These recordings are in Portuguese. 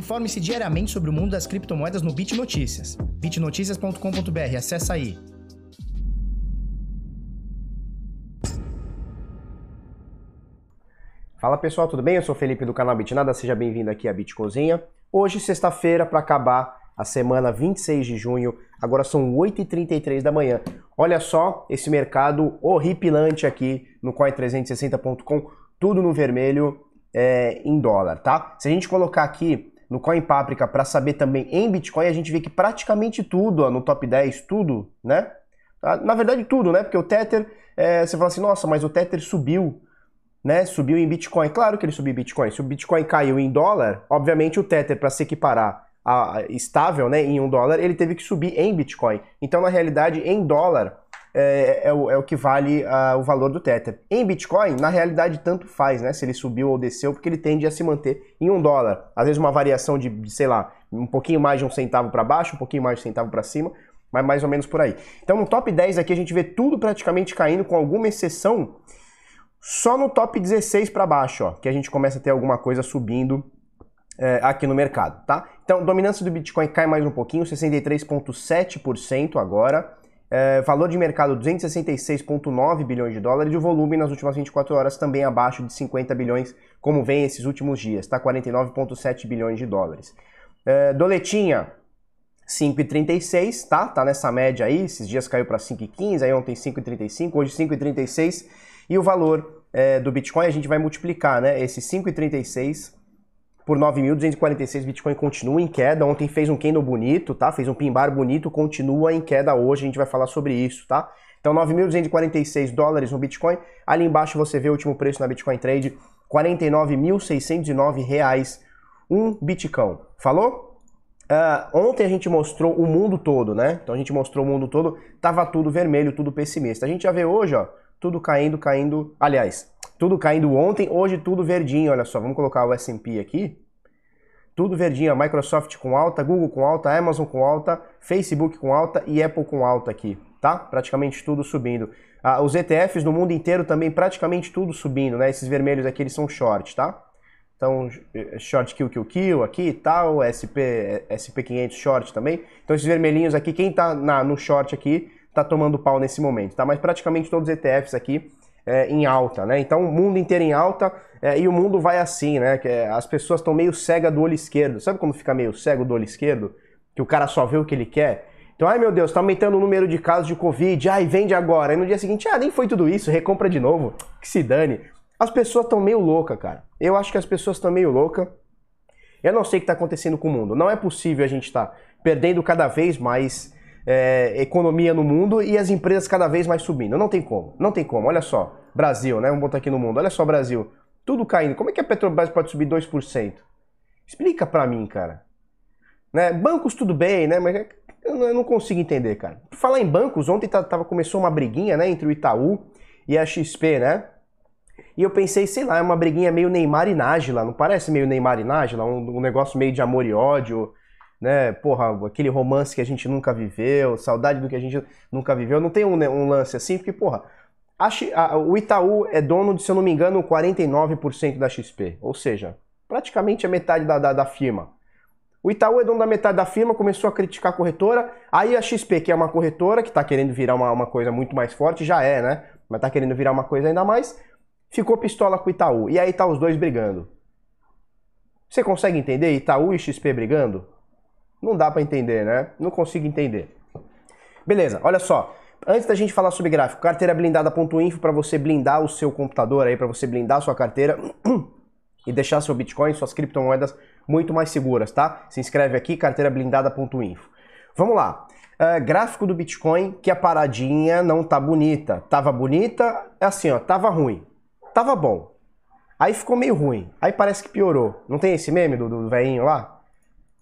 Informe-se diariamente sobre o mundo das criptomoedas no Bit Notícias. bitnoticias.com.br, acessa aí. Fala pessoal, tudo bem? Eu sou Felipe do canal Bitnada, seja bem-vindo aqui à Bitcozinha. Hoje, sexta-feira, para acabar a semana 26 de junho, agora são 8h33 da manhã. Olha só esse mercado horripilante aqui no Coin360.com, tudo no vermelho é, em dólar, tá? Se a gente colocar aqui no Coin Paprika para saber também em Bitcoin, a gente vê que praticamente tudo ó, no top 10, tudo, né? Ah, na verdade, tudo, né? Porque o Tether, é, você fala assim, nossa, mas o Tether subiu, né? Subiu em Bitcoin. Claro que ele subiu em Bitcoin. Se o Bitcoin caiu em dólar, obviamente o Tether, para se equiparar a, estável né, em um dólar, ele teve que subir em Bitcoin. Então, na realidade, em dólar, é, é, o, é o que vale uh, o valor do Tether. Em Bitcoin, na realidade, tanto faz, né? Se ele subiu ou desceu, porque ele tende a se manter em um dólar. Às vezes uma variação de, sei lá, um pouquinho mais de um centavo para baixo, um pouquinho mais de um centavo para cima, mas mais ou menos por aí. Então no top 10 aqui a gente vê tudo praticamente caindo, com alguma exceção, só no top 16 para baixo, ó, que a gente começa a ter alguma coisa subindo é, aqui no mercado, tá? Então, dominância do Bitcoin cai mais um pouquinho, 63,7% agora. É, valor de mercado 266,9 bilhões de dólares e o volume nas últimas 24 horas também abaixo de 50 bilhões, como vem esses últimos dias, tá? 49,7 bilhões de dólares. É, doletinha 5,36, tá? Tá nessa média aí, esses dias caiu para 5,15, aí ontem 5,35, hoje 5,36 e o valor é, do Bitcoin a gente vai multiplicar, né? Esse 5,36 por 9.246, Bitcoin continua em queda. Ontem fez um candle bonito, tá? Fez um pimbar bonito, continua em queda hoje, a gente vai falar sobre isso, tá? Então 9.246 dólares no Bitcoin. Ali embaixo você vê o último preço na Bitcoin Trade, 49.609 reais um Bitcão. Falou? Uh, ontem a gente mostrou o mundo todo, né? Então a gente mostrou o mundo todo, tava tudo vermelho, tudo pessimista. A gente já vê hoje, ó, tudo caindo, caindo. Aliás, tudo caindo ontem, hoje tudo verdinho, olha só. Vamos colocar o S&P aqui. Tudo verdinho, Microsoft com alta, Google com alta, Amazon com alta, Facebook com alta e Apple com alta aqui, tá? Praticamente tudo subindo. Ah, os ETFs no mundo inteiro também praticamente tudo subindo, né? Esses vermelhos aqui eles são short, tá? Então, short kill, kill, kill aqui e tal, SP, SP500 short também. Então, esses vermelhinhos aqui, quem tá na, no short aqui, tá tomando pau nesse momento, tá? Mas praticamente todos os ETFs aqui é, em alta, né? Então o mundo inteiro em alta é, e o mundo vai assim, né? Que é, as pessoas estão meio cegas do olho esquerdo. Sabe como fica meio cego do olho esquerdo? Que o cara só vê o que ele quer? Então, ai meu Deus, tá aumentando o número de casos de Covid, ai, vende agora. Aí no dia seguinte, ah, nem foi tudo isso, recompra de novo. Que se dane. As pessoas estão meio loucas, cara. Eu acho que as pessoas estão meio loucas. Eu não sei o que está acontecendo com o mundo. Não é possível a gente estar tá perdendo cada vez mais é, economia no mundo e as empresas cada vez mais subindo. Não tem como, não tem como. Olha só, Brasil, né? Vamos botar aqui no mundo. Olha só, Brasil, tudo caindo. Como é que a Petrobras pode subir 2%? Explica pra mim, cara. Né? Bancos tudo bem, né? Mas eu não consigo entender, cara. Por falar em bancos, ontem tava, começou uma briguinha, né, entre o Itaú e a XP, né? E eu pensei, sei lá, é uma briguinha meio Neymar e Nájila, não parece meio Neymar e Nájila? Um, um negócio meio de amor e ódio, né? Porra, aquele romance que a gente nunca viveu, saudade do que a gente nunca viveu. Não tem um, um lance assim, porque, porra, a, a, o Itaú é dono de, se eu não me engano, 49% da XP. Ou seja, praticamente a metade da, da, da firma. O Itaú é dono da metade da firma, começou a criticar a corretora. Aí a XP, que é uma corretora, que está querendo virar uma, uma coisa muito mais forte, já é, né? Mas está querendo virar uma coisa ainda mais, ficou pistola com o Itaú. E aí tá os dois brigando. Você consegue entender Itaú e XP brigando? Não dá para entender, né? Não consigo entender. Beleza, olha só. Antes da gente falar sobre gráfico, carteira blindada.info para você blindar o seu computador aí, para você blindar a sua carteira e deixar seu Bitcoin, suas criptomoedas muito mais seguras, tá? Se inscreve aqui, carteira blindada.info. Vamos lá. Uh, gráfico do Bitcoin, que a paradinha não tá bonita. Tava bonita, é assim, ó, tava ruim. Tava bom. Aí ficou meio ruim. Aí parece que piorou. Não tem esse meme do, do velhinho lá?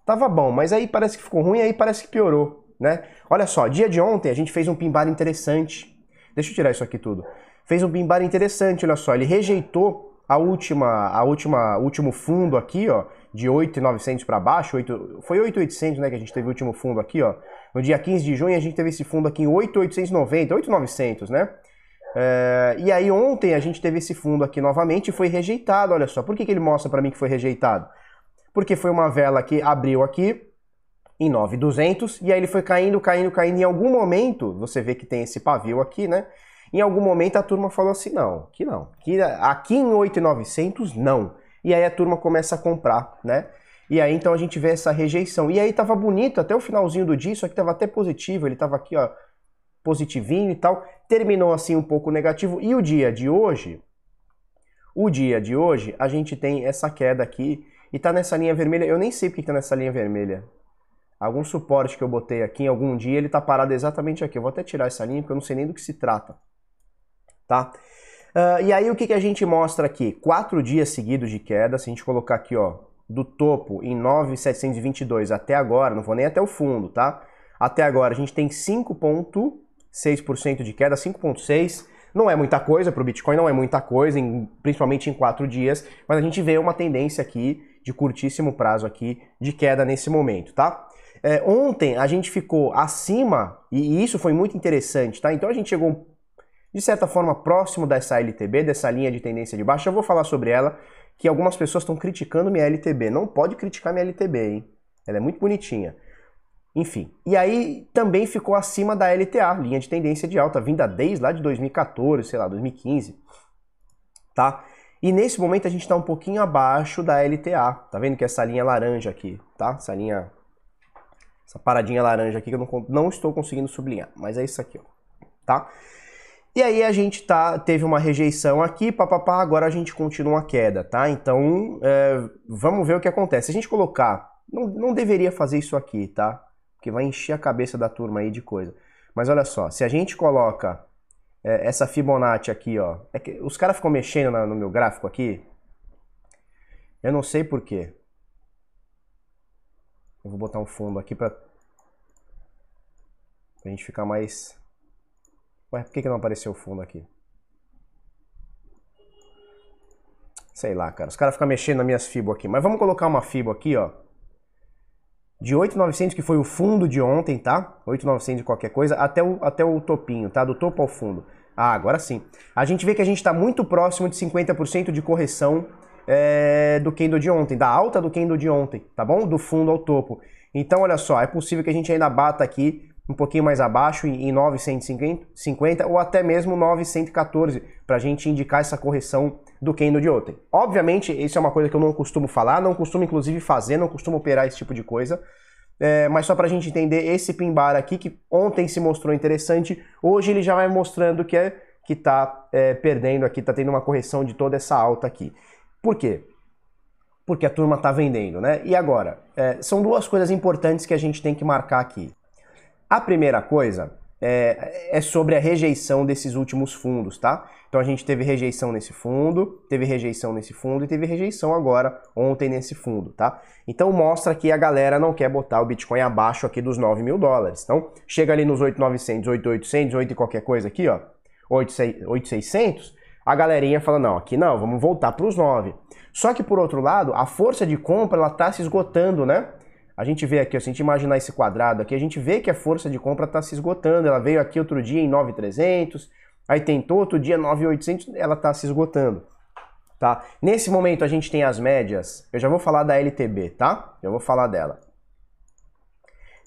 Tava bom, mas aí parece que ficou ruim, aí parece que piorou, né? Olha só, dia de ontem a gente fez um pimbar interessante. Deixa eu tirar isso aqui tudo. Fez um pimbar interessante, olha só, ele rejeitou a última, a última, último fundo aqui, ó, de 8,900 para baixo, 8, foi 8,800, né, que a gente teve o último fundo aqui, ó. No dia 15 de junho a gente teve esse fundo aqui em 8,890, 8,900, né? É, e aí ontem a gente teve esse fundo aqui novamente e foi rejeitado, olha só. Por que, que ele mostra para mim que foi rejeitado? Porque foi uma vela que abriu aqui em 9,200 e aí ele foi caindo, caindo, caindo. Em algum momento, você vê que tem esse pavio aqui, né? Em algum momento a turma falou assim: não, aqui não. Aqui, aqui em 8,900, não. E aí a turma começa a comprar, né? E aí então a gente vê essa rejeição. E aí tava bonito até o finalzinho do dia, isso aqui tava até positivo, ele tava aqui, ó, positivinho e tal. Terminou assim um pouco negativo. E o dia de hoje, o dia de hoje, a gente tem essa queda aqui e tá nessa linha vermelha. Eu nem sei porque tá nessa linha vermelha. Algum suporte que eu botei aqui em algum dia, ele tá parado exatamente aqui. Eu vou até tirar essa linha porque eu não sei nem do que se trata. Tá? Uh, e aí o que, que a gente mostra aqui? Quatro dias seguidos de queda. Se a gente colocar aqui, ó, do topo em 9,722 até agora, não vou nem até o fundo, tá? Até agora a gente tem 5,6% de queda, 5,6%. Não é muita coisa para o Bitcoin, não é muita coisa, em, principalmente em quatro dias, mas a gente vê uma tendência aqui de curtíssimo prazo aqui de queda nesse momento, tá? É, ontem a gente ficou acima, e isso foi muito interessante, tá? Então a gente chegou de certa forma próximo dessa LTB, dessa linha de tendência de baixa. Eu vou falar sobre ela, que algumas pessoas estão criticando minha LTB. Não pode criticar minha LTB, hein? Ela é muito bonitinha. Enfim, e aí também ficou acima da LTA, linha de tendência de alta, vinda desde lá de 2014, sei lá, 2015, tá? E nesse momento a gente está um pouquinho abaixo da LTA, tá vendo que essa linha laranja aqui, tá? Essa linha, essa paradinha laranja aqui que eu não, não estou conseguindo sublinhar, mas é isso aqui, ó, tá? E aí a gente tá, teve uma rejeição aqui, papapá, agora a gente continua a queda, tá? Então, é, vamos ver o que acontece. Se a gente colocar, não, não deveria fazer isso aqui, tá? porque vai encher a cabeça da turma aí de coisa. Mas olha só, se a gente coloca é, essa Fibonacci aqui, ó, é que os caras ficam mexendo na, no meu gráfico aqui, eu não sei porquê. Eu vou botar um fundo aqui pra, pra gente ficar mais... Ué, por que, que não apareceu o fundo aqui? Sei lá, cara. Os caras ficam mexendo nas minhas fibos aqui. Mas vamos colocar uma fibo aqui, ó de 8,900 que foi o fundo de ontem, tá? 8,900 de qualquer coisa, até o, até o topinho, tá? Do topo ao fundo. Ah, agora sim. A gente vê que a gente está muito próximo de 50% de correção é, do candle de ontem, da alta do candle de ontem, tá bom? Do fundo ao topo. Então, olha só, é possível que a gente ainda bata aqui um pouquinho mais abaixo, em 950 ou até mesmo 914, para a gente indicar essa correção do candle de ontem. Obviamente, isso é uma coisa que eu não costumo falar, não costumo inclusive fazer, não costumo operar esse tipo de coisa, é, mas só para a gente entender esse pin bar aqui, que ontem se mostrou interessante, hoje ele já vai mostrando que é que está é, perdendo aqui, está tendo uma correção de toda essa alta aqui. Por quê? Porque a turma está vendendo, né? E agora? É, são duas coisas importantes que a gente tem que marcar aqui. A primeira coisa é, é, sobre a rejeição desses últimos fundos, tá? Então a gente teve rejeição nesse fundo, teve rejeição nesse fundo e teve rejeição agora ontem nesse fundo, tá? Então mostra que a galera não quer botar o Bitcoin abaixo aqui dos 9 mil dólares. Então chega ali nos 8,900, 8,800, 8 e qualquer coisa aqui, ó, 8,600, a galerinha fala, não, aqui não, vamos voltar para os 9. Só que por outro lado, a força de compra ela tá se esgotando, né? A gente vê aqui, se a gente imaginar esse quadrado aqui, a gente vê que a força de compra está se esgotando. Ela veio aqui outro dia em 9,300, aí tentou outro dia 9,800, ela está se esgotando. Tá? Nesse momento a gente tem as médias, eu já vou falar da LTB, tá? Eu vou falar dela.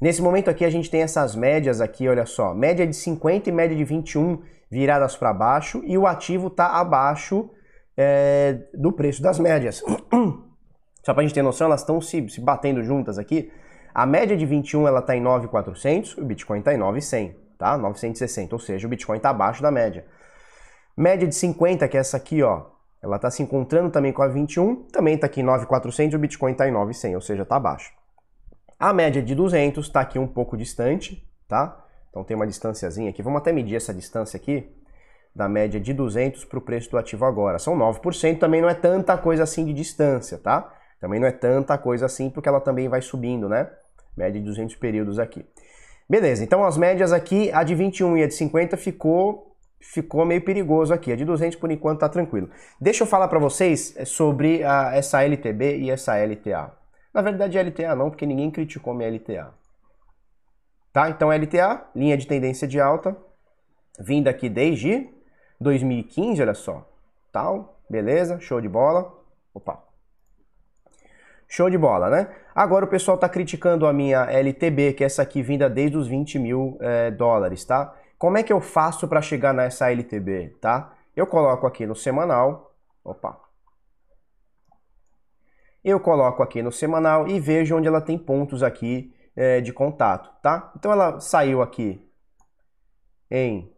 Nesse momento aqui a gente tem essas médias aqui, olha só, média de 50 e média de 21 viradas para baixo e o ativo está abaixo é, do preço das médias. Só para a gente ter noção, elas estão se, se, batendo juntas aqui. A média de 21 ela está em 9,400, o Bitcoin está em 9,100, tá? 960, ou seja, o Bitcoin está abaixo da média. Média de 50, que é essa aqui, ó, ela está se encontrando também com a 21, também está aqui em 9,400 e o Bitcoin está em 9,100, ou seja, está abaixo. A média de 200 está aqui um pouco distante, tá? Então tem uma distânciazinha aqui. Vamos até medir essa distância aqui da média de 200 para o preço do ativo agora. São 9%, também não é tanta coisa assim de distância, tá? Também não é tanta coisa assim, porque ela também vai subindo, né? Média de 200 períodos aqui. Beleza, então as médias aqui, a de 21 e a de 50 ficou ficou meio perigoso aqui. A de 200 por enquanto tá tranquilo. Deixa eu falar para vocês é, sobre a, essa LTB e essa LTA. Na verdade, LTA não, porque ninguém criticou minha LTA. Tá? Então LTA, linha de tendência de alta, vinda aqui desde 2015, olha só. Tal, beleza, show de bola. Opa, Show de bola, né? Agora o pessoal está criticando a minha LTB, que é essa aqui vinda desde os 20 mil é, dólares, tá? Como é que eu faço para chegar nessa LTB, tá? Eu coloco aqui no semanal, opa. Eu coloco aqui no semanal e vejo onde ela tem pontos aqui é, de contato, tá? Então ela saiu aqui em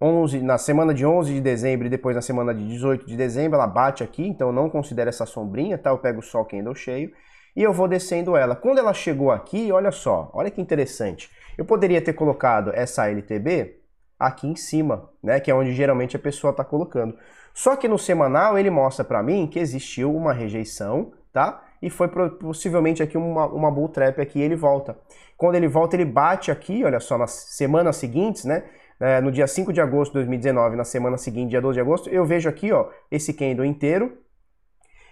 11, na semana de 11 de dezembro e depois na semana de 18 de dezembro, ela bate aqui, então eu não considero essa sombrinha, tá? Eu pego só o candle cheio e eu vou descendo ela. Quando ela chegou aqui, olha só, olha que interessante. Eu poderia ter colocado essa LTB aqui em cima, né? Que é onde geralmente a pessoa está colocando. Só que no semanal ele mostra para mim que existiu uma rejeição, tá? E foi possivelmente aqui uma, uma bull trap aqui ele volta. Quando ele volta, ele bate aqui, olha só, nas semanas seguintes, né? É, no dia 5 de agosto de 2019, na semana seguinte, dia 12 de agosto, eu vejo aqui, ó, esse candle inteiro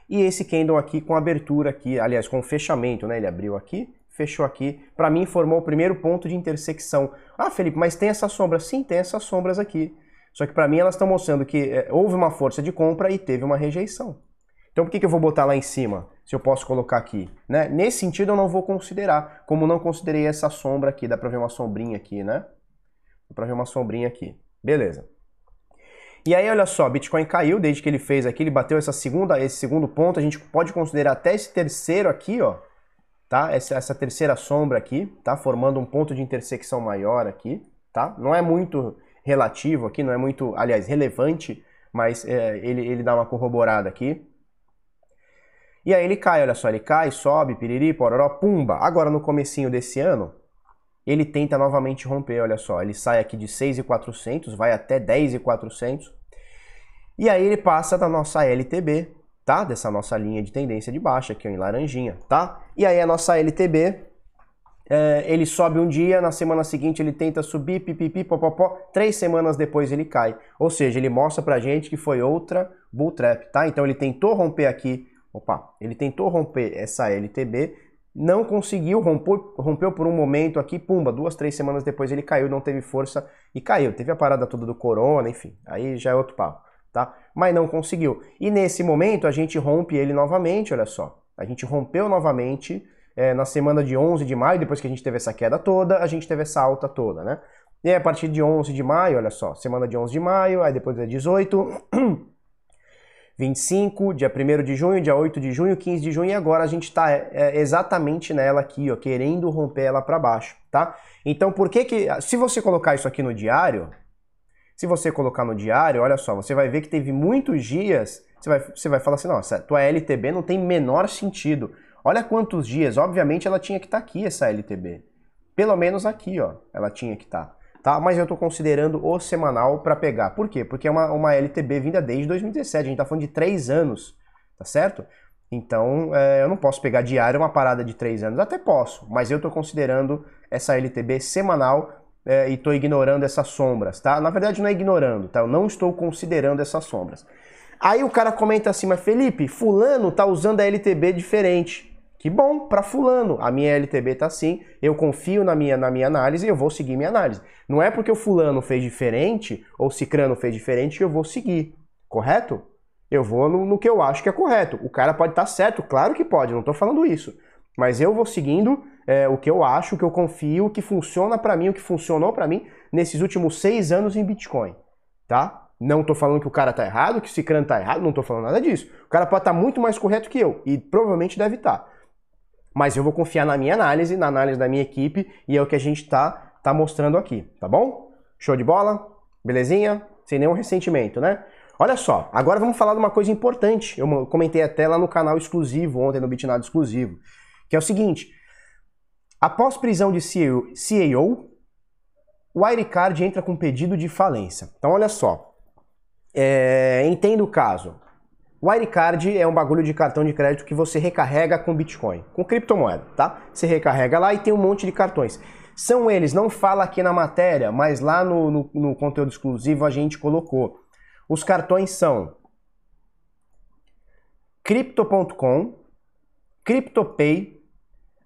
e esse candle aqui com abertura aqui, aliás, com fechamento, né? Ele abriu aqui, fechou aqui. Para mim, formou o primeiro ponto de intersecção. Ah, Felipe, mas tem essas sombras? Sim, tem essas sombras aqui. Só que para mim elas estão mostrando que é, houve uma força de compra e teve uma rejeição. Então por que, que eu vou botar lá em cima, se eu posso colocar aqui? Né? Nesse sentido eu não vou considerar, como não considerei essa sombra aqui, dá para ver uma sombrinha aqui, né? Para ver uma sombrinha aqui. Beleza. E aí, olha só, Bitcoin caiu desde que ele fez aqui, ele bateu essa segunda, esse segundo ponto, a gente pode considerar até esse terceiro aqui, ó, tá? Essa, essa terceira sombra aqui, tá? Formando um ponto de intersecção maior aqui, tá? Não é muito relativo aqui, não é muito, aliás, relevante, mas é, ele, ele dá uma corroborada aqui. E aí ele cai, olha só, ele cai, sobe, piriri, pororó, pumba. Agora no comecinho desse ano, ele tenta novamente romper, olha só, ele sai aqui de 6,400, vai até 10,400, e aí ele passa da nossa LTB, tá? Dessa nossa linha de tendência de baixa aqui em laranjinha, tá? E aí a nossa LTB, é, ele sobe um dia, na semana seguinte ele tenta subir, pipipi, popopó, três semanas depois ele cai. Ou seja, ele mostra pra gente que foi outra bull trap, tá? Então ele tentou romper aqui, opa, ele tentou romper essa LTB, não conseguiu, rompeu, rompeu por um momento aqui, pumba, duas, três semanas depois ele caiu, não teve força e caiu. Teve a parada toda do corona, enfim, aí já é outro papo, tá? Mas não conseguiu. E nesse momento a gente rompe ele novamente, olha só. A gente rompeu novamente é, na semana de 11 de maio, depois que a gente teve essa queda toda, a gente teve essa alta toda, né? E aí, a partir de 11 de maio, olha só, semana de 11 de maio, aí depois é 18, 25, dia 1 de junho, dia 8 de junho, 15 de junho e agora a gente está é, é, exatamente nela aqui, ó, querendo romper ela para baixo, tá? Então por que que, se você colocar isso aqui no diário, se você colocar no diário, olha só, você vai ver que teve muitos dias, você vai, você vai falar assim, nossa, tua LTB não tem menor sentido. Olha quantos dias, obviamente ela tinha que estar tá aqui essa LTB. Pelo menos aqui, ó, ela tinha que estar. Tá tá? Mas eu estou considerando o semanal para pegar. Por quê? Porque é uma, uma LTB vinda desde 2017, a gente está falando de três anos, tá certo? Então é, eu não posso pegar diário uma parada de três anos, até posso, mas eu estou considerando essa LTB semanal é, e estou ignorando essas sombras, tá? Na verdade não é ignorando, tá? Eu não estou considerando essas sombras. Aí o cara comenta assim, mas Felipe, fulano tá usando a LTB diferente. Que bom para fulano. A minha LTB tá assim, eu confio na minha, na minha análise e eu vou seguir minha análise. Não é porque o fulano fez diferente ou o cicrano fez diferente que eu vou seguir, correto? Eu vou no, no que eu acho que é correto. O cara pode estar tá certo, claro que pode, não estou falando isso. Mas eu vou seguindo é, o que eu acho, o que eu confio, o que funciona para mim, o que funcionou para mim nesses últimos seis anos em Bitcoin, tá? Não estou falando que o cara tá errado, que o cicrano tá errado, não estou falando nada disso. O cara pode estar tá muito mais correto que eu e provavelmente deve estar. Tá mas eu vou confiar na minha análise, na análise da minha equipe, e é o que a gente está tá mostrando aqui, tá bom? Show de bola? Belezinha? Sem nenhum ressentimento, né? Olha só, agora vamos falar de uma coisa importante. Eu comentei até lá no canal exclusivo, ontem no Bitnado exclusivo, que é o seguinte: após prisão de CEO, CEO o Wirecard entra com pedido de falência. Então, olha só, é, entenda o caso. Wirecard é um bagulho de cartão de crédito que você recarrega com Bitcoin, com criptomoeda, tá? Você recarrega lá e tem um monte de cartões. São eles, não fala aqui na matéria, mas lá no, no, no conteúdo exclusivo a gente colocou. Os cartões são Crypto.com, CryptoPay,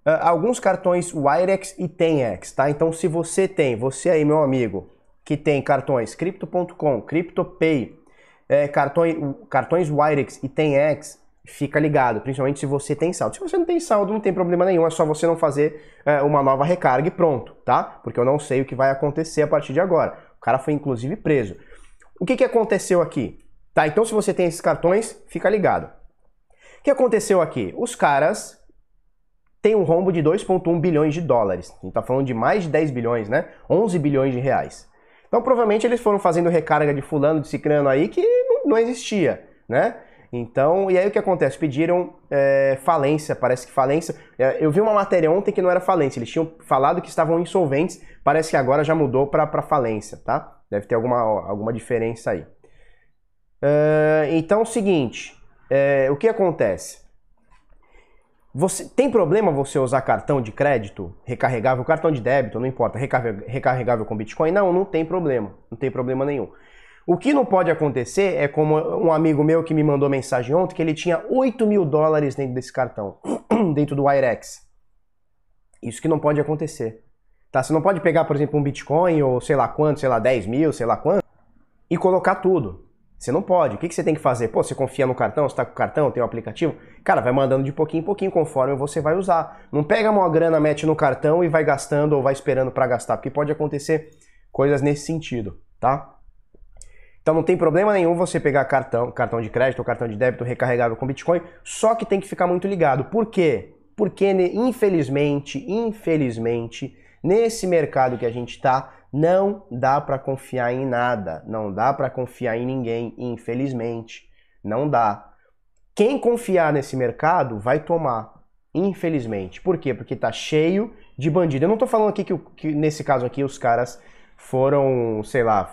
uh, alguns cartões Wirex e Tenex, tá? Então se você tem, você aí meu amigo, que tem cartões Crypto.com, CryptoPay, é, cartões, cartões Wirex e Tenex, fica ligado, principalmente se você tem saldo. Se você não tem saldo, não tem problema nenhum, é só você não fazer é, uma nova recarga e pronto, tá? Porque eu não sei o que vai acontecer a partir de agora. O cara foi inclusive preso. O que, que aconteceu aqui? Tá, então se você tem esses cartões, fica ligado. O que aconteceu aqui? Os caras têm um rombo de 2,1 bilhões de dólares. A gente tá falando de mais de 10 bilhões, né? 11 bilhões de reais. Então provavelmente eles foram fazendo recarga de fulano, de cicrano aí que não existia, né? Então, e aí o que acontece? Pediram é, falência, parece que falência. É, eu vi uma matéria ontem que não era falência, eles tinham falado que estavam insolventes, parece que agora já mudou para falência, tá? Deve ter alguma, alguma diferença aí. É, então, seguinte, é, o que acontece? Você tem problema você usar cartão de crédito recarregável, cartão de débito, não importa, recarregável com Bitcoin? Não, não tem problema, não tem problema nenhum. O que não pode acontecer é como um amigo meu que me mandou mensagem ontem, que ele tinha 8 mil dólares dentro desse cartão, dentro do Wirex. Isso que não pode acontecer. Tá? Você não pode pegar, por exemplo, um Bitcoin ou sei lá quanto, sei lá, 10 mil, sei lá quanto, e colocar tudo. Você não pode. O que você tem que fazer? Pô, você confia no cartão, você tá com o cartão, tem o um aplicativo? Cara, vai mandando de pouquinho em pouquinho conforme você vai usar. Não pega uma grana, mete no cartão e vai gastando ou vai esperando para gastar, porque pode acontecer coisas nesse sentido, tá? Então não tem problema nenhum você pegar cartão, cartão de crédito ou cartão de débito recarregável com Bitcoin, só que tem que ficar muito ligado. Por quê? Porque infelizmente, infelizmente, nesse mercado que a gente está, não dá para confiar em nada, não dá para confiar em ninguém, infelizmente, não dá. Quem confiar nesse mercado vai tomar, infelizmente. Por quê? Porque tá cheio de bandido. Eu não tô falando aqui que, que nesse caso aqui os caras foram, sei lá,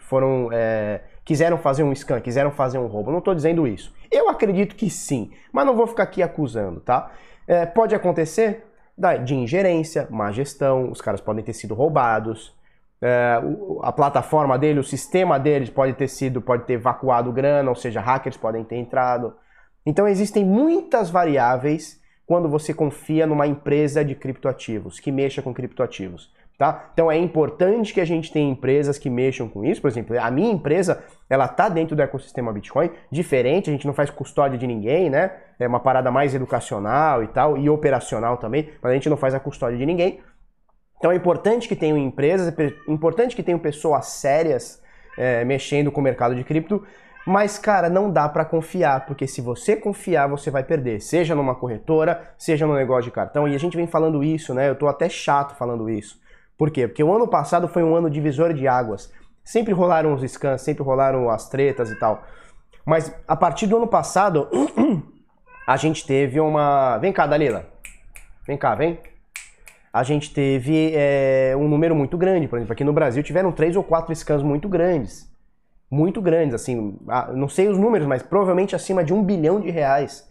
foram. É, quiseram fazer um scan, quiseram fazer um roubo. Não estou dizendo isso. Eu acredito que sim, mas não vou ficar aqui acusando, tá? É, pode acontecer de ingerência, má gestão, os caras podem ter sido roubados. É, a plataforma dele, o sistema deles pode ter sido, pode ter evacuado grana, ou seja, hackers podem ter entrado. Então existem muitas variáveis quando você confia numa empresa de criptoativos, que mexa com criptoativos. Tá? Então é importante que a gente tenha empresas que mexam com isso. Por exemplo, a minha empresa, ela tá dentro do ecossistema Bitcoin, diferente, a gente não faz custódia de ninguém, né? É uma parada mais educacional e tal, e operacional também, mas a gente não faz a custódia de ninguém. Então é importante que tenham empresas, é importante que tenham pessoas sérias é, mexendo com o mercado de cripto, mas, cara, não dá para confiar, porque se você confiar, você vai perder. Seja numa corretora, seja no negócio de cartão. E a gente vem falando isso, né? Eu tô até chato falando isso. Por quê? Porque o ano passado foi um ano divisor de águas. Sempre rolaram os scans, sempre rolaram as tretas e tal. Mas a partir do ano passado, a gente teve uma. Vem cá, Dalila. Vem cá, vem. A gente teve é, um número muito grande. Por exemplo, aqui no Brasil tiveram três ou quatro scans muito grandes. Muito grandes, assim. Não sei os números, mas provavelmente acima de um bilhão de reais.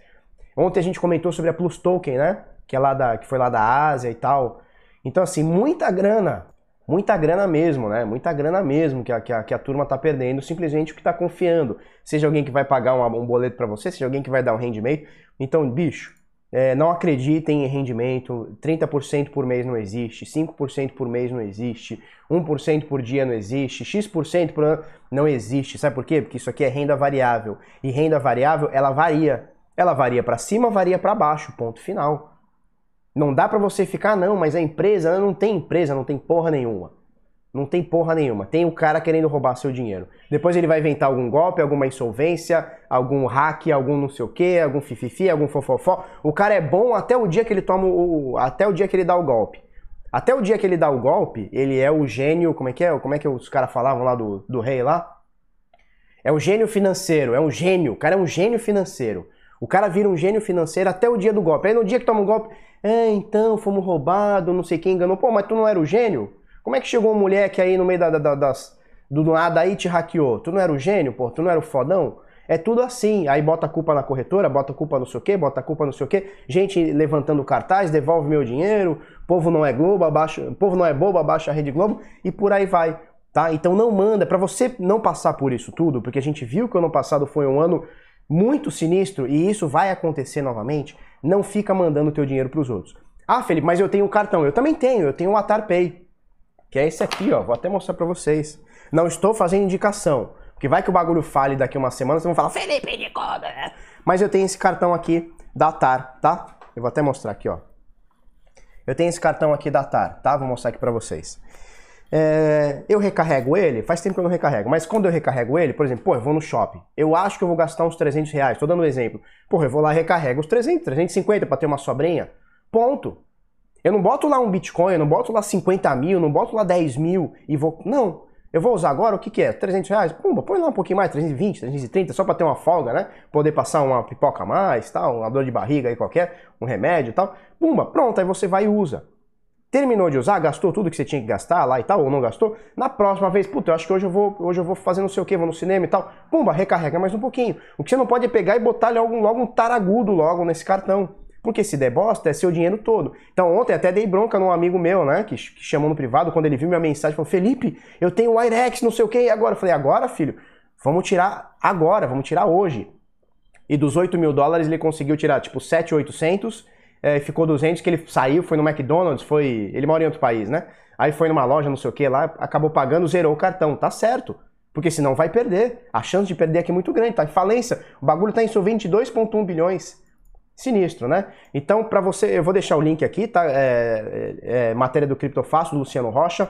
Ontem a gente comentou sobre a Plus Token, né? Que, é lá da, que foi lá da Ásia e tal. Então, assim, muita grana, muita grana mesmo, né? Muita grana mesmo que a, que a, que a turma tá perdendo, simplesmente porque tá confiando. Seja alguém que vai pagar um, um boleto para você, seja alguém que vai dar um rendimento. Então, bicho, é, não acreditem em rendimento, 30% por mês não existe, 5% por mês não existe, 1% por dia não existe, X% por ano não existe. Sabe por quê? Porque isso aqui é renda variável. E renda variável, ela varia. Ela varia para cima, varia para baixo, ponto final. Não dá para você ficar, não, mas a empresa não tem empresa, não tem porra nenhuma. Não tem porra nenhuma. Tem o cara querendo roubar seu dinheiro. Depois ele vai inventar algum golpe, alguma insolvência, algum hack, algum não sei o que, algum fififi, algum fofofó. O cara é bom até o dia que ele toma o. até o dia que ele dá o golpe. Até o dia que ele dá o golpe, ele é o gênio. Como é que é? Como é que os caras falavam lá do, do rei lá? É o gênio financeiro, é um gênio. O cara é um gênio financeiro. O cara vira um gênio financeiro até o dia do golpe. Aí no dia que toma um golpe, é, então, fomos roubados, não sei quem enganou. Pô, mas tu não era o gênio? Como é que chegou uma mulher que aí no meio da, da, das, do nada aí te hackeou? Tu não era o gênio, pô? Tu não era o fodão? É tudo assim. Aí bota a culpa na corretora, bota a culpa no sei o quê, bota a culpa no sei o quê. Gente levantando cartaz, devolve meu dinheiro. Povo não é Globo, abaixa, povo não é bobo, abaixa a Rede Globo e por aí vai. Tá? Então não manda, para você não passar por isso tudo, porque a gente viu que o ano passado foi um ano muito sinistro e isso vai acontecer novamente, não fica mandando teu dinheiro para os outros. Ah, Felipe, mas eu tenho um cartão. Eu também tenho, eu tenho o Atar Pay, que é esse aqui, ó. Vou até mostrar para vocês. Não estou fazendo indicação, porque vai que o bagulho fale daqui uma semana, vocês vão falar, Felipe indicou, né? Mas eu tenho esse cartão aqui da TAR, tá? Eu vou até mostrar aqui, ó. Eu tenho esse cartão aqui da TAR, tá? Vou mostrar aqui para vocês. É, eu recarrego ele, faz tempo que eu não recarrego, mas quando eu recarrego ele, por exemplo, pô, eu vou no shopping, eu acho que eu vou gastar uns 300 reais, tô dando um exemplo. Pô, eu vou lá e recarrego os 300, 350 para ter uma sobrinha, ponto. Eu não boto lá um Bitcoin, eu não boto lá 50 mil, não boto lá 10 mil e vou. Não. Eu vou usar agora o que, que é? 300 reais? Pumba, põe lá um pouquinho mais, 320, 330, só para ter uma folga, né? Poder passar uma pipoca a mais, tal, uma dor de barriga aí qualquer, um remédio e tal. Pumba, pronto, aí você vai e usa. Terminou de usar, gastou tudo que você tinha que gastar lá e tal, ou não gastou? Na próxima vez, puta, eu acho que hoje eu vou, hoje eu vou fazer não sei o que, vou no cinema e tal. Pumba, recarrega mais um pouquinho. O que você não pode é pegar e botar logo, logo um taragudo logo nesse cartão. Porque se der bosta, é seu dinheiro todo. Então ontem até dei bronca num amigo meu, né, que, que chamou no privado, quando ele viu minha mensagem, falou, Felipe, eu tenho o Irex, não sei o que, e agora? Eu falei, agora, filho, vamos tirar agora, vamos tirar hoje. E dos 8 mil dólares ele conseguiu tirar, tipo, 7,800, é, ficou 200 que ele saiu, foi no McDonald's, foi... Ele mora em outro país, né? Aí foi numa loja, não sei o que lá, acabou pagando, zerou o cartão. Tá certo. Porque senão vai perder. A chance de perder aqui é muito grande, tá em falência. O bagulho tá em insolvente 2,1 bilhões. Sinistro, né? Então, para você, eu vou deixar o link aqui, tá? É, é, é matéria do Criptofácil, do Luciano Rocha.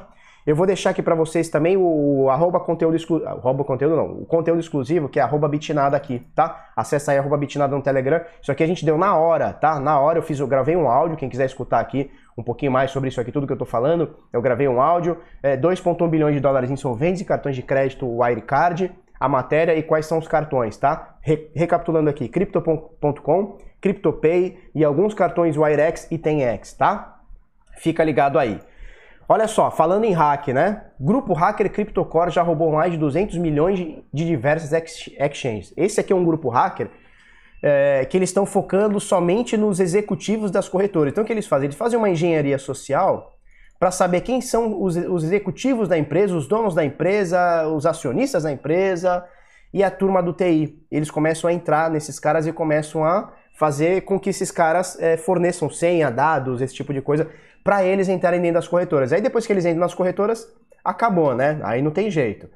Eu vou deixar aqui para vocês também o, arroba conteúdo exclusivo, arroba conteúdo não, o conteúdo exclusivo, que é arroba bitnada aqui, tá? Acessa aí arroba bitnada no Telegram. Isso aqui a gente deu na hora, tá? Na hora eu fiz, eu gravei um áudio, quem quiser escutar aqui um pouquinho mais sobre isso aqui, tudo que eu tô falando, eu gravei um áudio, é, 2.1 bilhões de dólares insolventes e cartões de crédito Wirecard, a matéria e quais são os cartões, tá? Re recapitulando aqui, crypto.com, CryptoPay e alguns cartões Wirex e TenX, tá? Fica ligado aí. Olha só, falando em hack, né? Grupo hacker CryptoCore já roubou mais de 200 milhões de, diversas ex exchanges. Esse aqui é um grupo hacker é, que eles estão focando somente nos executivos das corretoras. Então o que eles fazem? Eles fazem uma engenharia social para saber quem são os, os executivos da empresa, os donos da empresa, os acionistas da empresa e a turma do TI. Eles começam a entrar nesses caras e começam a fazer com que esses caras é, forneçam senha, dados, esse tipo de coisa, para eles entrarem dentro das corretoras. Aí depois que eles entram nas corretoras, acabou, né? Aí não tem jeito.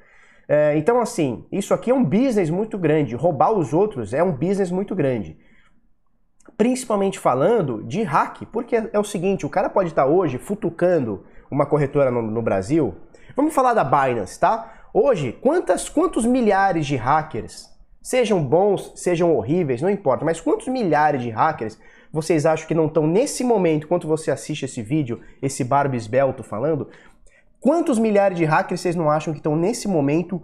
É, então, assim, isso aqui é um business muito grande. Roubar os outros é um business muito grande. Principalmente falando de hack, porque é o seguinte: o cara pode estar hoje futucando uma corretora no, no Brasil. Vamos falar da Binance, tá? Hoje, quantas, quantos milhares de hackers Sejam bons, sejam horríveis, não importa, mas quantos milhares de hackers vocês acham que não estão nesse momento, enquanto você assiste esse vídeo, esse Barbie esbelto falando, quantos milhares de hackers vocês não acham que estão nesse momento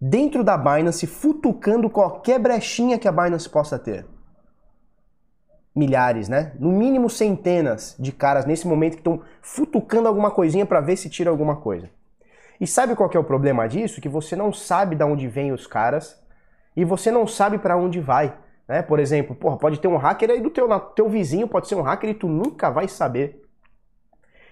dentro da Binance futucando qualquer brechinha que a Binance possa ter? Milhares, né? No mínimo centenas de caras nesse momento que estão futucando alguma coisinha para ver se tira alguma coisa. E sabe qual é o problema disso? Que você não sabe de onde vêm os caras e você não sabe para onde vai. Né? Por exemplo, porra, pode ter um hacker aí do teu, teu vizinho, pode ser um hacker e tu nunca vai saber.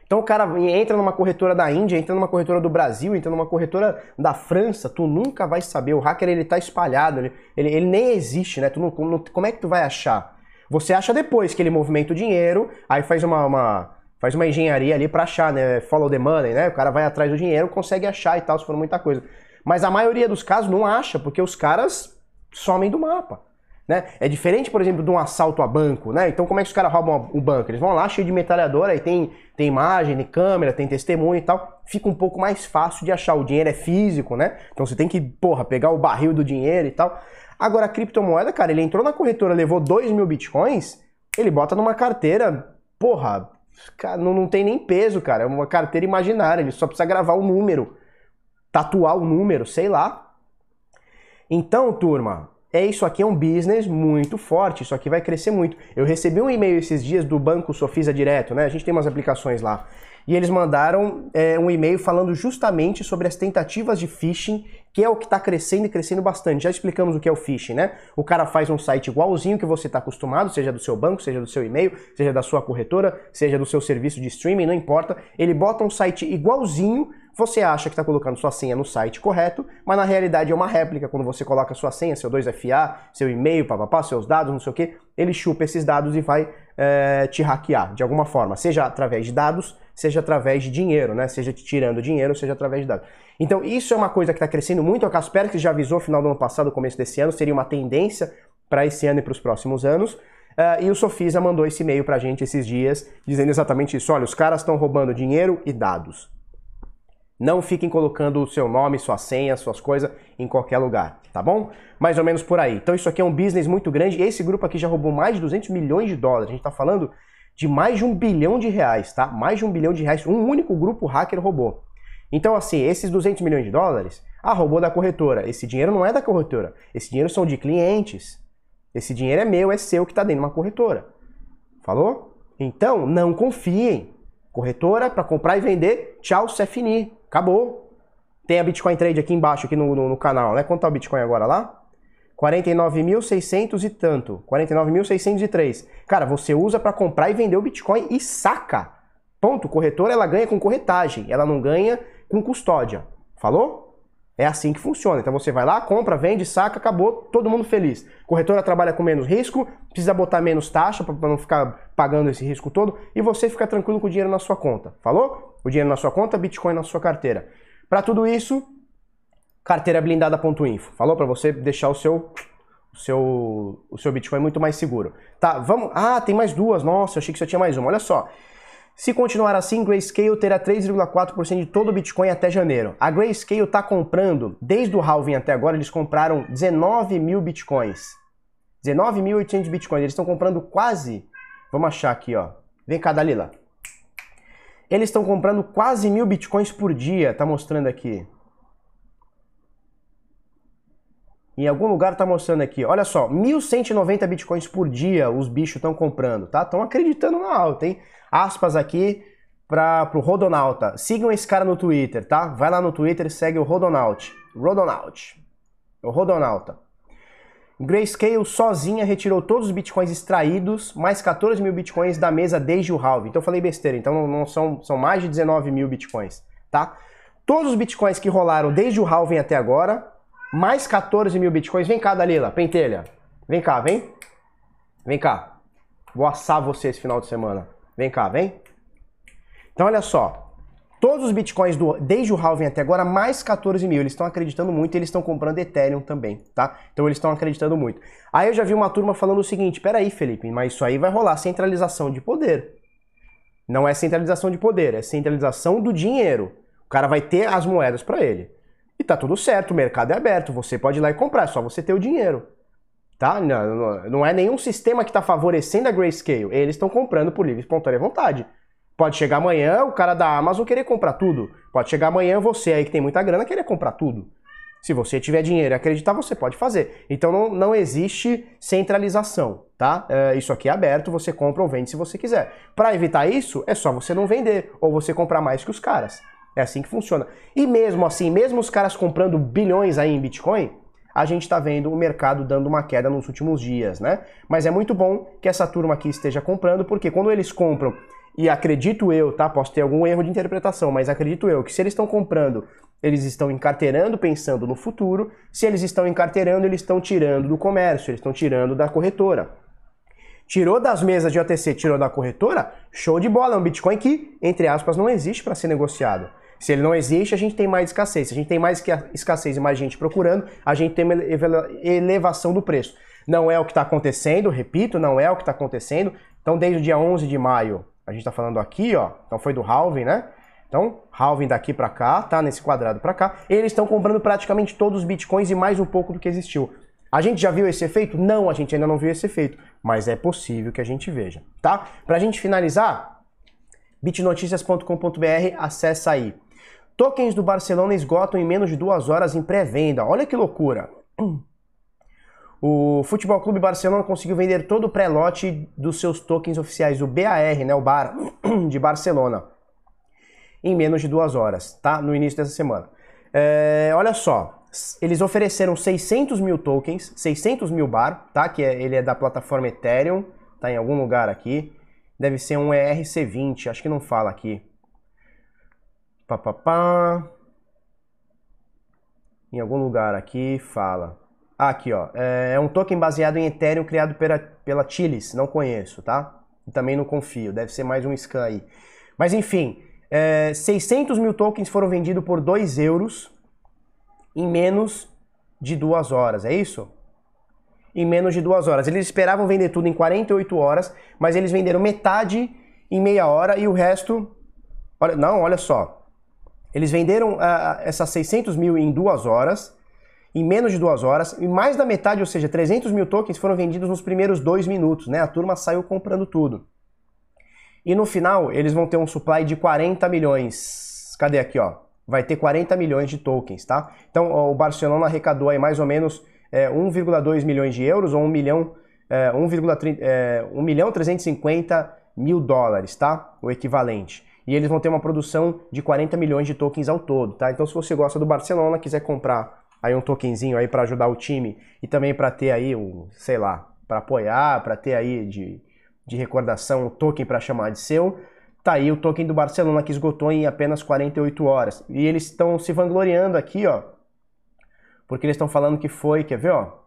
Então o cara entra numa corretora da Índia, entra numa corretora do Brasil, entra numa corretora da França, tu nunca vai saber. O hacker ele tá espalhado, ele, ele, ele nem existe, né? Tu não, como é que tu vai achar? Você acha depois que ele movimenta o dinheiro, aí faz uma, uma faz uma engenharia ali para achar, né? Follow the money, né? O cara vai atrás do dinheiro, consegue achar e tal, se for muita coisa. Mas a maioria dos casos não acha, porque os caras somem do mapa. Né? É diferente, por exemplo, de um assalto a banco, né? Então, como é que os caras roubam o banco? Eles vão lá cheio de metralhadora, aí tem, tem imagem, tem câmera, tem testemunho e tal. Fica um pouco mais fácil de achar. O dinheiro é físico, né? Então você tem que, porra, pegar o barril do dinheiro e tal. Agora, a criptomoeda, cara, ele entrou na corretora, levou 2 mil bitcoins, ele bota numa carteira, porra, não, não tem nem peso, cara. É uma carteira imaginária, ele só precisa gravar o número tatuar o número, sei lá. Então, turma, é isso aqui é um business muito forte, isso aqui vai crescer muito. Eu recebi um e-mail esses dias do Banco Sofisa Direto, né? A gente tem umas aplicações lá. E eles mandaram é, um e-mail falando justamente sobre as tentativas de phishing, que é o que está crescendo e crescendo bastante. Já explicamos o que é o phishing, né? O cara faz um site igualzinho que você está acostumado, seja do seu banco, seja do seu e-mail, seja da sua corretora, seja do seu serviço de streaming, não importa. Ele bota um site igualzinho você acha que está colocando sua senha no site correto, mas na realidade é uma réplica. Quando você coloca sua senha, seu 2FA, seu e-mail, papapá, seus dados, não sei o que, ele chupa esses dados e vai é, te hackear de alguma forma, seja através de dados, seja através de dinheiro, né? Seja te tirando dinheiro, seja através de dados. Então isso é uma coisa que está crescendo muito. A Kaspersky já avisou final do ano passado, começo desse ano, seria uma tendência para esse ano e para os próximos anos. Uh, e o Sofisa mandou esse e-mail para a gente esses dias, dizendo exatamente isso. Olha, os caras estão roubando dinheiro e dados. Não fiquem colocando o seu nome, sua senha, suas coisas em qualquer lugar, tá bom? Mais ou menos por aí. Então isso aqui é um business muito grande. Esse grupo aqui já roubou mais de 200 milhões de dólares. A gente está falando de mais de um bilhão de reais, tá? Mais de um bilhão de reais. Um único grupo hacker roubou. Então, assim, esses 200 milhões de dólares, ah, roubou da corretora. Esse dinheiro não é da corretora. Esse dinheiro são de clientes. Esse dinheiro é meu, é seu que está dentro de uma corretora. Falou? Então, não confiem. Corretora para comprar e vender, tchau, Cefini. Acabou. Tem a Bitcoin Trade aqui embaixo, aqui no, no, no canal, né? Quanto tá o Bitcoin agora lá? 49.600 e tanto. 49.603. Cara, você usa para comprar e vender o Bitcoin e saca. Ponto. Corretora, ela ganha com corretagem. Ela não ganha com custódia. Falou? É assim que funciona. Então você vai lá, compra, vende, saca, acabou, todo mundo feliz. Corretora trabalha com menos risco, precisa botar menos taxa para não ficar pagando esse risco todo e você fica tranquilo com o dinheiro na sua conta. Falou? O dinheiro na sua conta, Bitcoin na sua carteira. Para tudo isso, carteira blindada.info. Falou para você deixar o seu o seu o seu Bitcoin muito mais seguro. Tá, vamos. Ah, tem mais duas. Nossa, eu achei que só tinha mais uma. Olha só. Se continuar assim, Grayscale terá 3,4% de todo o Bitcoin até janeiro. A Grayscale está comprando, desde o halving até agora, eles compraram 19 mil Bitcoins. 19.800 Bitcoins. Eles estão comprando quase... Vamos achar aqui, ó. Vem cá, Dalila. Eles estão comprando quase mil Bitcoins por dia, tá mostrando aqui. Em algum lugar tá mostrando aqui. Olha só, 1.190 bitcoins por dia os bichos estão comprando, tá? Estão acreditando na alta, hein? Aspas aqui para pro Rodonauta. Sigam esse cara no Twitter, tá? Vai lá no Twitter e segue o Rodonaut. Rodonaut. O Rodonauta. Grayscale sozinha retirou todos os bitcoins extraídos, mais 14 mil bitcoins da mesa desde o halving. Então eu falei besteira, então não são, são mais de 19 mil bitcoins, tá? Todos os bitcoins que rolaram desde o halving até agora mais 14 mil bitcoins. Vem cá, Dalila, pentelha. Vem cá, vem. Vem cá. Vou assar você esse final de semana. Vem cá, vem. Então, olha só. Todos os bitcoins do, desde o halving até agora, mais 14 mil. Eles estão acreditando muito e eles estão comprando Ethereum também, tá? Então eles estão acreditando muito. Aí eu já vi uma turma falando o seguinte: peraí, Felipe, mas isso aí vai rolar centralização de poder. Não é centralização de poder, é centralização do dinheiro. O cara vai ter as moedas para ele. E tá tudo certo, o mercado é aberto, você pode ir lá e comprar, é só você ter o dinheiro. Tá? Não, não é nenhum sistema que está favorecendo a Grayscale. Eles estão comprando por livre e espontânea vontade. Pode chegar amanhã o cara da Amazon querer comprar tudo. Pode chegar amanhã você aí que tem muita grana querer comprar tudo. Se você tiver dinheiro e acreditar, você pode fazer. Então não, não existe centralização, tá? É, isso aqui é aberto, você compra ou vende se você quiser. Para evitar isso, é só você não vender ou você comprar mais que os caras. É assim que funciona. E mesmo assim, mesmo os caras comprando bilhões aí em Bitcoin, a gente está vendo o mercado dando uma queda nos últimos dias, né? Mas é muito bom que essa turma aqui esteja comprando, porque quando eles compram, e acredito eu, tá? Posso ter algum erro de interpretação, mas acredito eu que se eles estão comprando, eles estão encarteirando pensando no futuro. Se eles estão encarteirando, eles estão tirando do comércio, eles estão tirando da corretora. Tirou das mesas de OTC, tirou da corretora, show de bola, é um Bitcoin que, entre aspas, não existe para ser negociado. Se ele não existe, a gente tem mais escassez. Se a gente tem mais escassez e mais gente procurando, a gente tem uma elevação do preço. Não é o que está acontecendo, repito, não é o que está acontecendo. Então, desde o dia 11 de maio, a gente está falando aqui, ó, então foi do halving, né? Então, halving daqui para cá, tá? Nesse quadrado para cá. Eles estão comprando praticamente todos os bitcoins e mais um pouco do que existiu. A gente já viu esse efeito? Não, a gente ainda não viu esse efeito, mas é possível que a gente veja, tá? Para a gente finalizar, bitnoticias.com.br, acessa aí. Tokens do Barcelona esgotam em menos de duas horas em pré-venda. Olha que loucura! O Futebol Clube Barcelona conseguiu vender todo o pré-lote dos seus tokens oficiais, o BAR, né, o Bar de Barcelona, em menos de duas horas, tá? No início dessa semana. É, olha só, eles ofereceram 600 mil tokens, 600 mil bar, tá? Que é, ele é da plataforma Ethereum, tá em algum lugar aqui. Deve ser um ERC20, acho que não fala aqui. Pá. Em algum lugar aqui fala. Aqui, ó. É, é um token baseado em Ethereum criado pela, pela Chilis. Não conheço, tá? E também não confio. Deve ser mais um scan aí. Mas enfim, é, 600 mil tokens foram vendidos por 2 euros em menos de duas horas. É isso? em menos de duas horas. Eles esperavam vender tudo em 48 horas, mas eles venderam metade em meia hora e o resto. Olha, não, olha só. Eles venderam uh, essas 600 mil em duas horas, em menos de duas horas, e mais da metade, ou seja, 300 mil tokens foram vendidos nos primeiros dois minutos, né? A turma saiu comprando tudo. E no final, eles vão ter um supply de 40 milhões. Cadê aqui, ó? Vai ter 40 milhões de tokens, tá? Então, o Barcelona arrecadou aí mais ou menos é, 1,2 milhões de euros ou 1 milhão, é, 1,3 é, 1 milhão 350 mil dólares, tá? O equivalente. E eles vão ter uma produção de 40 milhões de tokens ao todo, tá? Então, se você gosta do Barcelona, quiser comprar aí um tokenzinho aí para ajudar o time e também para ter aí um, sei lá, para apoiar, para ter aí de, de recordação um token para chamar de seu, tá aí o token do Barcelona que esgotou em apenas 48 horas. E eles estão se vangloriando aqui, ó, porque eles estão falando que foi, quer ver, ó?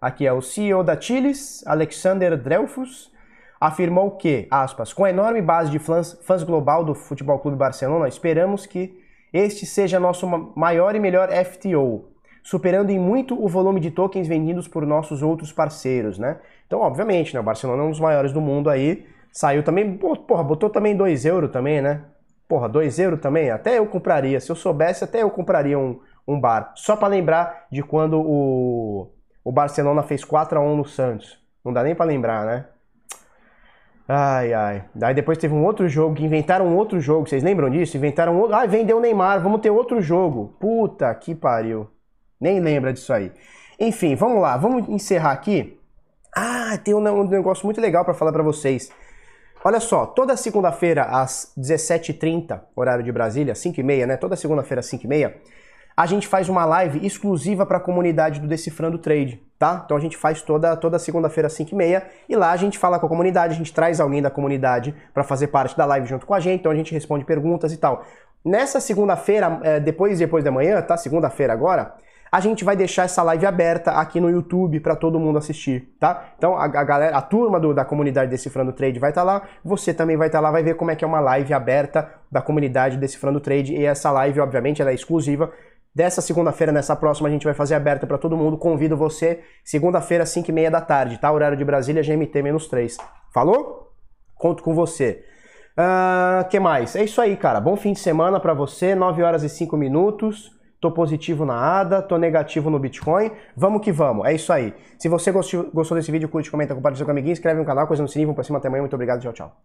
Aqui é o CEO da Chiles, Alexander Dreyfus, afirmou que, aspas, com a enorme base de fãs, fãs global do Futebol Clube Barcelona, esperamos que este seja nosso maior e melhor FTO, superando em muito o volume de tokens vendidos por nossos outros parceiros, né? Então, obviamente, né, o Barcelona é um dos maiores do mundo aí, saiu também, porra, botou também 2 euros também, né? Porra, 2 euros também, até eu compraria, se eu soubesse, até eu compraria um, um bar. Só para lembrar de quando o, o Barcelona fez 4 a 1 no Santos. Não dá nem para lembrar, né? Ai, ai. Daí depois teve um outro jogo, que inventaram outro jogo. Vocês lembram disso? Inventaram outro. Ah, vendeu o Neymar, vamos ter outro jogo. Puta que pariu. Nem lembra disso aí. Enfim, vamos lá, vamos encerrar aqui. Ah, tem um, negócio muito legal para falar para vocês. Olha só, toda segunda-feira às 17h30, horário de Brasília, 5h30, né? Toda segunda-feira às 5h30, a gente faz uma live exclusiva para a comunidade do Decifrando Trade, tá? Então a gente faz toda, toda segunda-feira às 5h30 e lá a gente fala com a comunidade, a gente traz alguém da comunidade para fazer parte da live junto com a gente, então a gente responde perguntas e tal. Nessa segunda-feira, é, depois depois da manhã, tá? Segunda-feira agora, a gente vai deixar essa live aberta aqui no YouTube para todo mundo assistir, tá? Então a, a galera, a turma do, da comunidade Decifrando Trade vai estar tá lá, você também vai estar tá lá, vai ver como é que é uma live aberta da comunidade Decifrando Trade e essa live, obviamente, ela é exclusiva Dessa segunda-feira, nessa próxima, a gente vai fazer aberta para todo mundo. Convido você, segunda-feira, 5 e meia da tarde, tá? Horário de Brasília, GMT-3. Falou? Conto com você. Uh, que mais? É isso aí, cara. Bom fim de semana para você. 9 horas e 5 minutos. Tô positivo na ADA, tô negativo no Bitcoin. Vamos que vamos. É isso aí. Se você gostou, gostou desse vídeo, curte, comenta, compartilha com o amiguinho, inscreve no canal, coisa no sininho. Vamos pra cima até amanhã. Muito obrigado. Tchau, tchau.